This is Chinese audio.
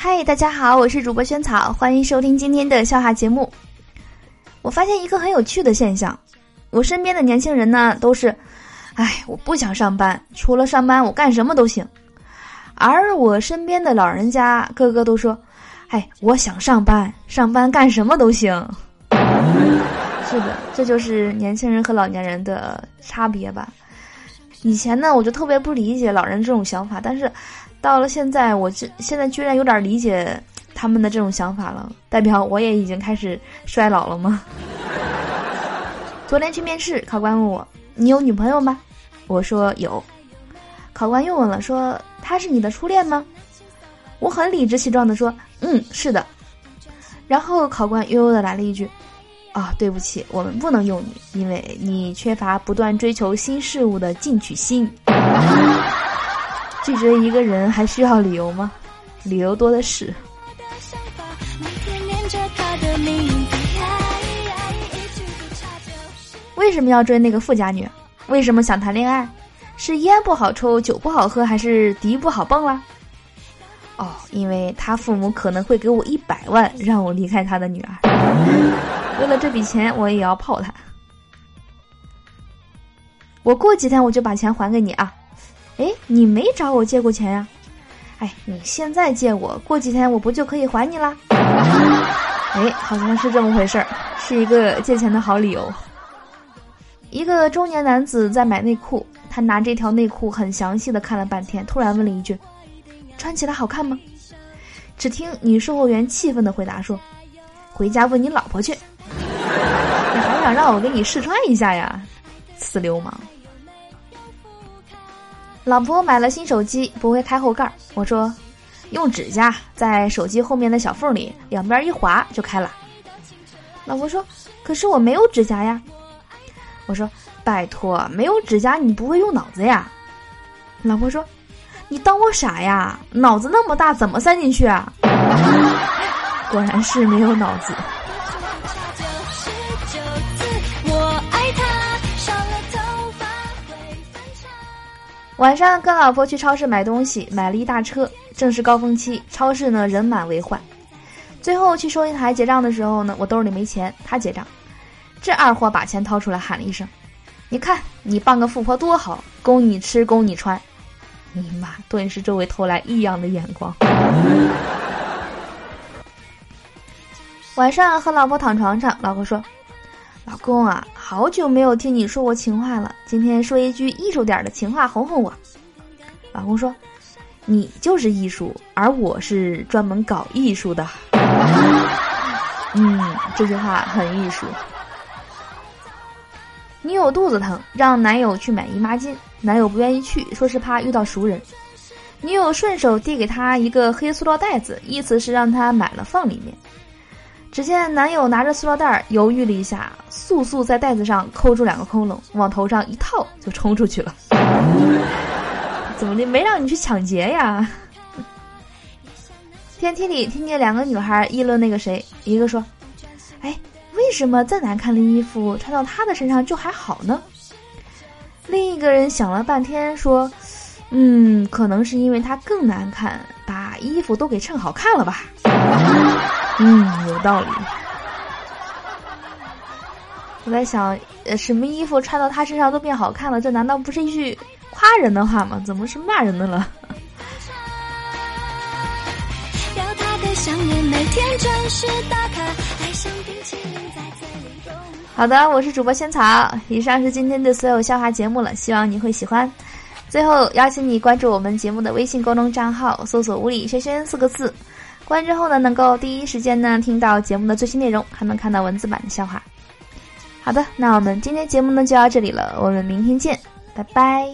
嗨，大家好，我是主播萱草，欢迎收听今天的笑话节目。我发现一个很有趣的现象，我身边的年轻人呢都是，哎，我不想上班，除了上班我干什么都行。而我身边的老人家个个都说，哎，我想上班，上班干什么都行。是的，这就是年轻人和老年人的差别吧。以前呢，我就特别不理解老人这种想法，但是到了现在，我这现在居然有点理解他们的这种想法了，代表我也已经开始衰老了吗？昨天去面试，考官问我：“你有女朋友吗？”我说：“有。”考官又问了：“说她是你的初恋吗？”我很理直气壮的说：“嗯，是的。”然后考官悠悠的来了一句。啊，对不起，我们不能用你，因为你缺乏不断追求新事物的进取心。拒绝一个人还需要理由吗？理由多的是。为什么要追那个富家女？为什么想谈恋爱？是烟不好抽，酒不好喝，还是迪不好蹦了？哦，因为他父母可能会给我一百万，让我离开他的女儿。为了这笔钱，我也要泡他。我过几天我就把钱还给你啊！哎，你没找我借过钱呀？哎，你现在借我，过几天我不就可以还你啦？哎，好像是这么回事儿，是一个借钱的好理由。一个中年男子在买内裤，他拿这条内裤很详细的看了半天，突然问了一句：“穿起来好看吗？”只听女售货员气愤的回答说：“回家问你老婆去。”你还想让我给你试穿一下呀，死流氓！老婆买了新手机，不会开后盖。我说，用指甲在手机后面的小缝里两边一划就开了。老婆说，可是我没有指甲呀。我说，拜托，没有指甲你不会用脑子呀？老婆说，你当我傻呀？脑子那么大，怎么塞进去啊？果然是没有脑子。晚上跟老婆去超市买东西，买了一大车。正是高峰期，超市呢人满为患。最后去收银台结账的时候呢，我兜里没钱，他结账。这二货把钱掏出来，喊了一声：“你看，你傍个富婆多好，供你吃，供你穿。”你妈！顿时周围投来异样的眼光。晚上和老婆躺床上，老婆说：“老公啊。”好久没有听你说过情话了，今天说一句艺术点的情话哄哄我。老公说：“你就是艺术，而我是专门搞艺术的。”嗯，这句话很艺术。女友肚子疼，让男友去买姨妈巾，男友不愿意去，说是怕遇到熟人。女友顺手递给他一个黑塑料袋子，意思是让他买了放里面。只见男友拿着塑料袋，犹豫了一下，速速在袋子上抠出两个窟窿，往头上一套就冲出去了。怎么的？没让你去抢劫呀？电梯里听见两个女孩议论那个谁，一个说：“哎，为什么再难看的衣服穿到他的身上就还好呢？”另一个人想了半天说：“嗯，可能是因为他更难看，把衣服都给衬好看了吧。”嗯，有道理。我在想，呃，什么衣服穿到他身上都变好看了？这难道不是一句夸人的话吗？怎么是骂人的了？好的，我是主播仙草。以上是今天的所有笑话节目了，希望你会喜欢。最后邀请你关注我们节目的微信公众账号，搜索“物理轩轩”四个字。关之后呢，能够第一时间呢听到节目的最新内容，还能看到文字版的笑话。好的，那我们今天节目呢就到这里了，我们明天见，拜拜。